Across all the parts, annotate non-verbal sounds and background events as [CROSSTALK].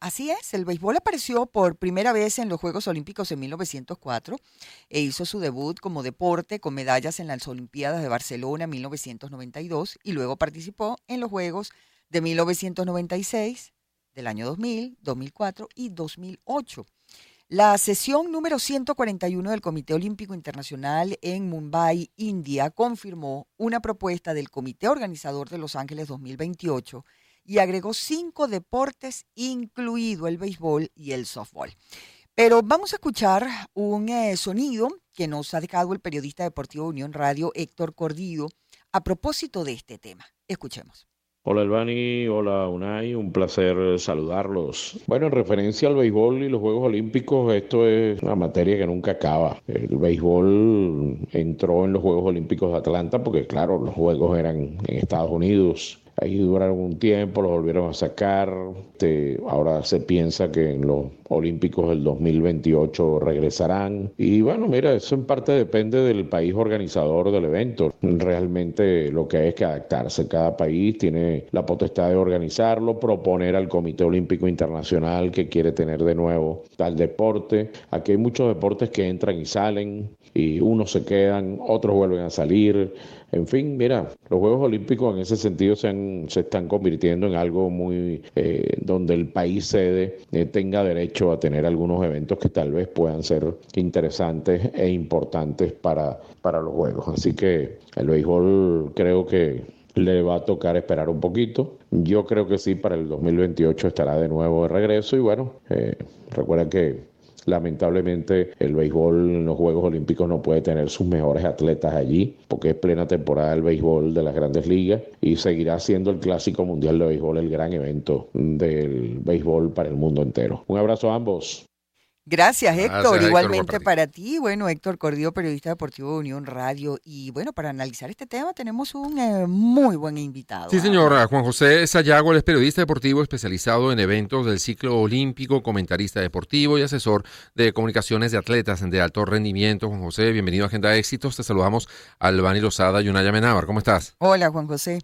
Así es, el béisbol apareció por primera vez en los Juegos Olímpicos en 1904 e hizo su debut como deporte con medallas en las Olimpiadas de Barcelona en 1992 y luego participó en los Juegos de 1996, del año 2000, 2004 y 2008. La sesión número 141 del Comité Olímpico Internacional en Mumbai, India, confirmó una propuesta del Comité Organizador de Los Ángeles 2028 y agregó cinco deportes, incluido el béisbol y el softball. Pero vamos a escuchar un eh, sonido que nos ha dejado el periodista deportivo Unión Radio, Héctor Cordido, a propósito de este tema. Escuchemos. Hola Elvani, hola Unai, un placer saludarlos. Bueno, en referencia al béisbol y los Juegos Olímpicos, esto es una materia que nunca acaba. El béisbol entró en los Juegos Olímpicos de Atlanta porque, claro, los Juegos eran en Estados Unidos Ahí duraron un tiempo, lo volvieron a sacar. Este, ahora se piensa que en los Olímpicos del 2028 regresarán. Y bueno, mira, eso en parte depende del país organizador del evento. Realmente lo que hay es que adaptarse. Cada país tiene la potestad de organizarlo, proponer al Comité Olímpico Internacional que quiere tener de nuevo tal deporte. Aquí hay muchos deportes que entran y salen y unos se quedan, otros vuelven a salir. En fin, mira, los Juegos Olímpicos en ese sentido se, se están convirtiendo en algo muy eh, donde el país sede eh, tenga derecho a tener algunos eventos que tal vez puedan ser interesantes e importantes para, para los Juegos. Así que el béisbol creo que le va a tocar esperar un poquito. Yo creo que sí, para el 2028 estará de nuevo de regreso y bueno, eh, recuerda que Lamentablemente el béisbol en los Juegos Olímpicos no puede tener sus mejores atletas allí porque es plena temporada del béisbol de las grandes ligas y seguirá siendo el Clásico Mundial de Béisbol el gran evento del béisbol para el mundo entero. Un abrazo a ambos. Gracias, Héctor. Igualmente para ti. Bueno, Héctor Cordillo, periodista deportivo de Unión Radio. Y bueno, para analizar este tema tenemos un eh, muy buen invitado. Sí, señora. Juan José Sayago, es periodista deportivo especializado en eventos del ciclo olímpico, comentarista deportivo y asesor de comunicaciones de atletas de alto rendimiento. Juan José, bienvenido a Agenda de Éxitos. Te saludamos Albani Lozada y Unaya Menábar. ¿Cómo estás? Hola, Juan José.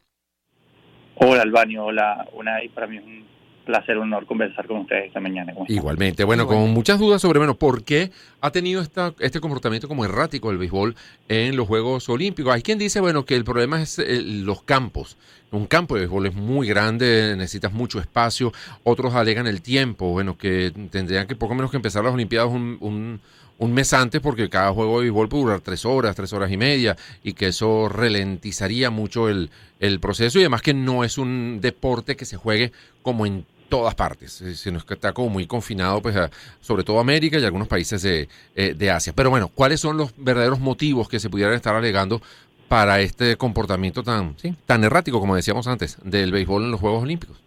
Hola, Albani. Hola, Unai. Para mí es un placer, honor conversar con ustedes esta mañana. Igualmente, bueno, con muchas dudas sobre, bueno, ¿por qué ha tenido esta, este comportamiento como errático el béisbol en los Juegos Olímpicos? Hay quien dice, bueno, que el problema es eh, los campos. Un campo de béisbol es muy grande, necesitas mucho espacio. Otros alegan el tiempo, bueno, que tendrían que poco menos que empezar las Olimpiadas un, un un mes antes porque cada juego de béisbol puede durar tres horas, tres horas y media y que eso ralentizaría mucho el, el proceso y además que no es un deporte que se juegue como en todas partes, sino que está como muy confinado, pues, sobre todo América y algunos países de, eh, de Asia. Pero bueno, ¿cuáles son los verdaderos motivos que se pudieran estar alegando para este comportamiento tan, ¿sí? tan errático, como decíamos antes, del béisbol en los Juegos Olímpicos?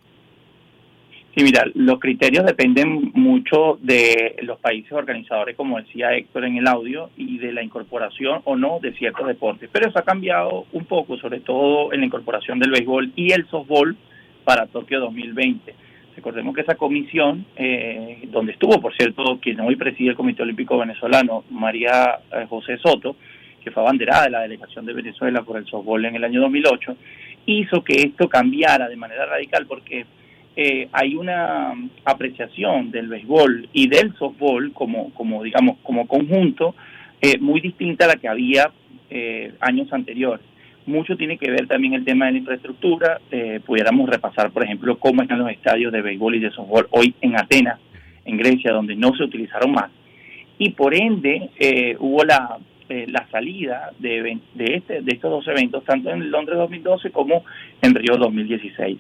Sí, mira, los criterios dependen mucho de los países organizadores, como decía Héctor en el audio, y de la incorporación o no de ciertos deportes. Pero eso ha cambiado un poco, sobre todo en la incorporación del béisbol y el softball para Tokio 2020 Recordemos que esa comisión, eh, donde estuvo, por cierto, quien hoy preside el Comité Olímpico Venezolano, María eh, José Soto, que fue abanderada de la delegación de Venezuela por el softball en el año 2008, hizo que esto cambiara de manera radical porque eh, hay una apreciación del béisbol y del softball como, como digamos, como conjunto muy distinta a la que había años anteriores. Mucho tiene que ver también el tema de la infraestructura. Eh, pudiéramos repasar, por ejemplo, cómo están los estadios de béisbol y de softball hoy en Atenas, en Grecia, donde no se utilizaron más. Y por ende eh, hubo la, eh, la salida de, de, este, de estos dos eventos, tanto en Londres 2012 como en Río 2016.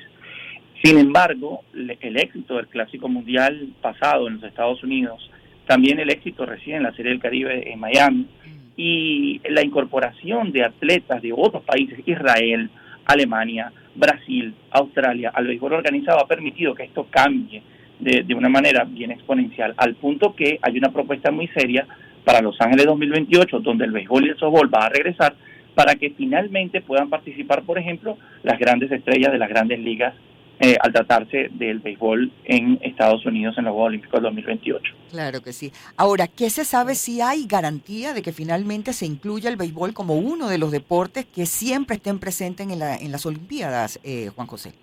Sin embargo, el éxito del Clásico Mundial pasado en los Estados Unidos, también el éxito reside en la Serie del Caribe en Miami, y la incorporación de atletas de otros países, Israel, Alemania, Brasil, Australia, al béisbol organizado ha permitido que esto cambie de, de, una manera bien exponencial, al punto que hay una propuesta muy seria para Los Ángeles 2028, donde el béisbol y el softball va a regresar para que finalmente puedan participar, por ejemplo, las grandes estrellas de las grandes ligas eh, al tratarse del béisbol en Estados Unidos en los Juegos Olímpicos 2028. Claro que sí. Ahora, ¿qué se sabe si hay garantía de que finalmente se incluya el béisbol como uno de los deportes que siempre estén presentes en, la, en las Olimpiadas, eh, Juan José?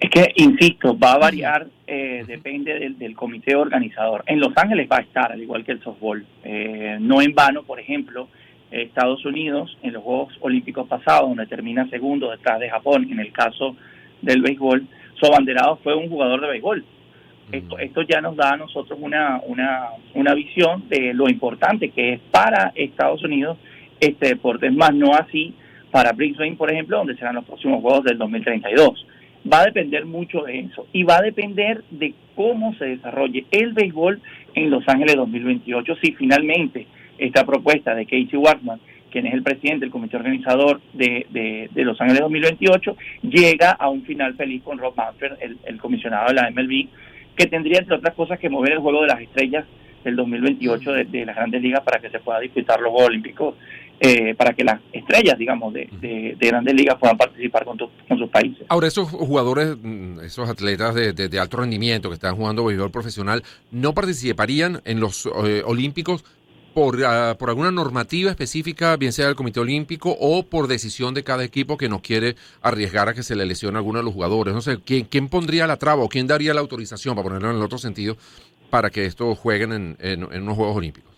Es que, insisto, va a variar, eh, depende del, del, comité organizador. En Los Ángeles va a estar, al igual que el softball. Eh, no en vano, por ejemplo, Estados Unidos, en los Juegos Olímpicos pasados, donde termina segundo detrás de Japón, en el caso del béisbol, su abanderado fue un jugador de béisbol. Esto, esto ya nos da a nosotros una, una, una visión de lo importante que es para Estados Unidos este deporte, es más no así para Brisbane, por ejemplo, donde serán los próximos Juegos del 2032. Va a depender mucho de eso y va a depender de cómo se desarrolle el béisbol en Los Ángeles 2028 si finalmente esta propuesta de Casey Waxman, quien es el presidente del comité organizador de, de, Los Ángeles 2028, llega a un final feliz con Rob Manfred, el, comisionado de la MLB, que tendría, entre otras cosas, que mover el juego de las estrellas del 2028 de, de las grandes ligas para que se pueda disputar los Juegos Olímpicos, eh, para que las estrellas, digamos, de, de, grandes ligas puedan participar con, con, sus países. Ahora, esos jugadores, mm, esos atletas de, de alto rendimiento que están jugando béisbol profesional, ¿no participarían en los eh, Olímpicos por, uh, por alguna normativa específica, bien sea del Comité Olímpico o por decisión de cada equipo que no quiere arriesgar a que se le lesione a alguno de los jugadores. No sé, ¿quién, ¿quién pondría la traba o quién daría la autorización, para ponerlo en el otro sentido, para que estos jueguen en, en, en unos Juegos Olímpicos?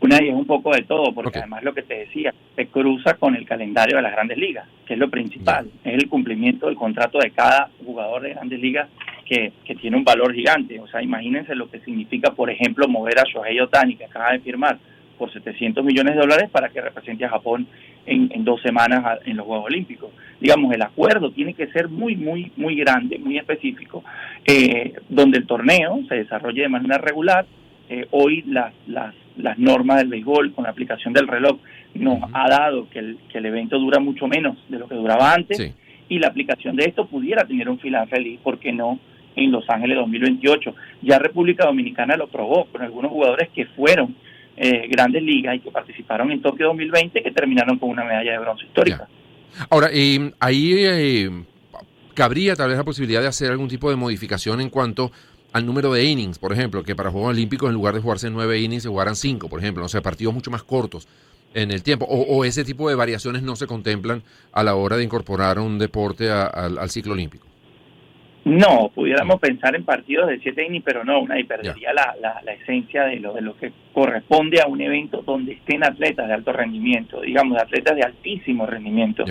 Una y es un poco de todo, porque además lo que te decía, se cruza con el calendario de las grandes ligas, que es lo principal, es el cumplimiento del contrato de cada jugador de grandes ligas que, que, tiene un valor gigante. O sea, imagínense lo que significa, por ejemplo, mover a Shohei Otani, que acaba de firmar, por 700 millones de dólares para que represente a Japón en, en, dos semanas en los Juegos Olímpicos. Digamos, el acuerdo tiene que ser muy, muy, muy grande, muy específico, eh, donde el torneo se desarrolle de manera regular. Eh, hoy las, las las normas del béisbol con la aplicación del reloj nos ha dado que el, que el evento dura mucho menos de lo que duraba antes y la aplicación de esto pudiera tener un final feliz, ¿por qué no? En Los Ángeles 2028. Ya República Dominicana lo probó con algunos jugadores que fueron eh, grandes ligas y que participaron en Tokio 2020 que terminaron con una medalla de bronce histórica. Ahora, eh, ahí eh, cabría tal vez la posibilidad de hacer algún tipo de modificación en cuanto al número de innings, por ejemplo, que para Juegos Olímpicos en lugar de jugarse nueve innings se jugaran cinco, por ejemplo, no sé, partidos mucho más cortos en el tiempo, o, ese tipo de variaciones no se contemplan a la hora de incorporar un deporte al ciclo olímpico. No, pudiéramos pensar en partidos de siete innings, pero no, una y perdería la, la, esencia de lo, de lo que corresponde a un evento donde estén atletas de alto rendimiento, digamos, atletas de altísimo rendimiento.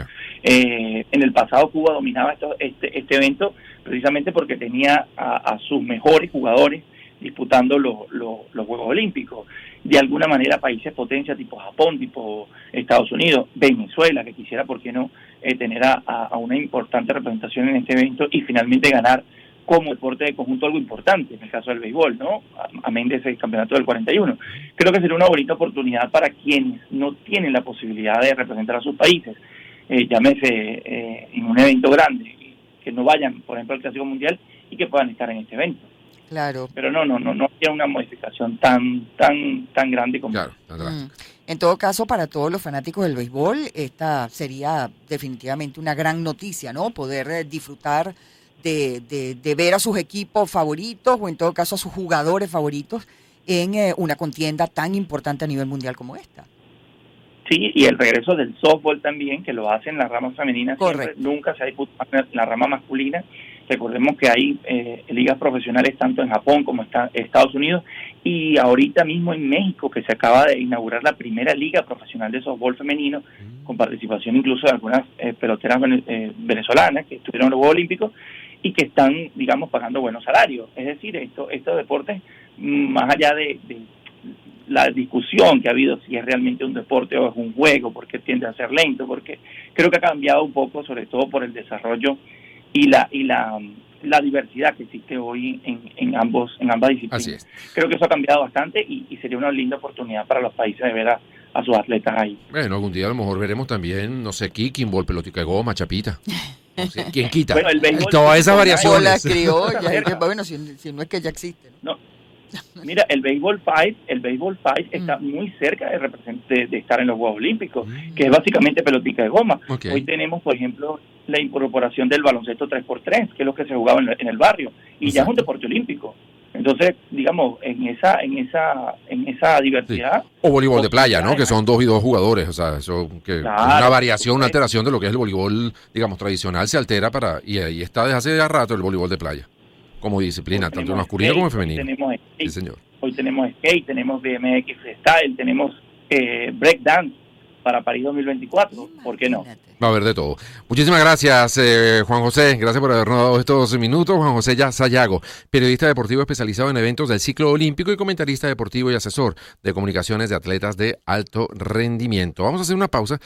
Eh, en el pasado Cuba dominaba esto, este, este evento precisamente porque tenía a, sus mejores jugadores disputando los Juegos Olímpicos. De alguna manera países potencia tipo Japón, tipo Estados Unidos, Venezuela, que quisiera, ¿por qué no?, eh, tener a, una importante representación en este evento y finalmente ganar como deporte de conjunto algo importante, en el caso del béisbol, ¿no? Amén de ese campeonato del 41. Creo que sería una bonita oportunidad para quienes no tienen la posibilidad de representar a sus países, eh, llámese eh, en un evento grande, que no vayan, por ejemplo, al Clásico Mundial y que puedan estar en este evento. Claro. Pero no, no, no, no había una modificación tan, tan, tan grande como. Claro, mm. En todo caso, para todos los fanáticos del béisbol, esta sería definitivamente una gran noticia, ¿no? Poder eh, disfrutar de, de, ver a sus equipos favoritos o en todo caso a sus jugadores favoritos en eh, una contienda tan importante a nivel mundial como esta. Sí, y el regreso del softball también, que lo hacen las ramas femeninas, nunca se ha disputado en la rama masculina. Recordemos que hay eh, ligas profesionales tanto en Japón como en Estados Unidos y ahorita mismo en México que se acaba de inaugurar la primera liga profesional de softball femenino mm. con participación incluso de algunas eh, peloteras eh, venezolanas que estuvieron en los Juegos Olímpicos y que están, digamos, pagando buenos salarios. Es decir, esto, estos deportes, mm, más allá de la discusión que ha habido si es realmente un deporte o es un juego, porque tiende a ser lento, porque creo que ha cambiado un poco, sobre todo por el desarrollo y la y la, la diversidad que existe hoy en, en ambos en ambas disciplinas. Creo que eso ha cambiado bastante y, sería una linda oportunidad para los países de ver a, sus atletas ahí. Bueno, algún día a lo mejor veremos también, no sé, kicking, pelotica de goma, chapita. ¿Quién quita? [LAUGHS] Bueno, el béisbol, Todas esas variaciones. [LAUGHS] bueno, si, si, no es que ya existe. ¿no? [LAUGHS] Mira, el béisbol five, el béisbol five está mm. muy cerca de, de, estar en los Juegos Olímpicos, mm. que es básicamente pelotica de goma. Hoy tenemos, por ejemplo, la incorporación del baloncesto 3x3, que es lo que se jugaba en, el barrio, y ya es un deporte olímpico. Entonces, digamos, en esa en esa en esa diversidad o voleibol de playa, ¿no? Que son dos y dos jugadores, o sea, eso que claro, una variación, una alteración de lo que es el voleibol, digamos, tradicional se altera para y ahí está desde hace ya rato el voleibol de playa como disciplina, tanto masculino como femenino. Tenemos sí, señor. Hoy tenemos skate, tenemos BMX freestyle, tenemos eh, breakdance para París 2024. ¿Por qué no? Va a haber de todo. Muchísimas gracias, eh, Juan José. Gracias por habernos dado estos minutos. Juan José Sayago, periodista deportivo especializado en eventos del ciclo olímpico y comentarista deportivo y asesor de comunicaciones de atletas de alto rendimiento. Vamos a hacer una pausa.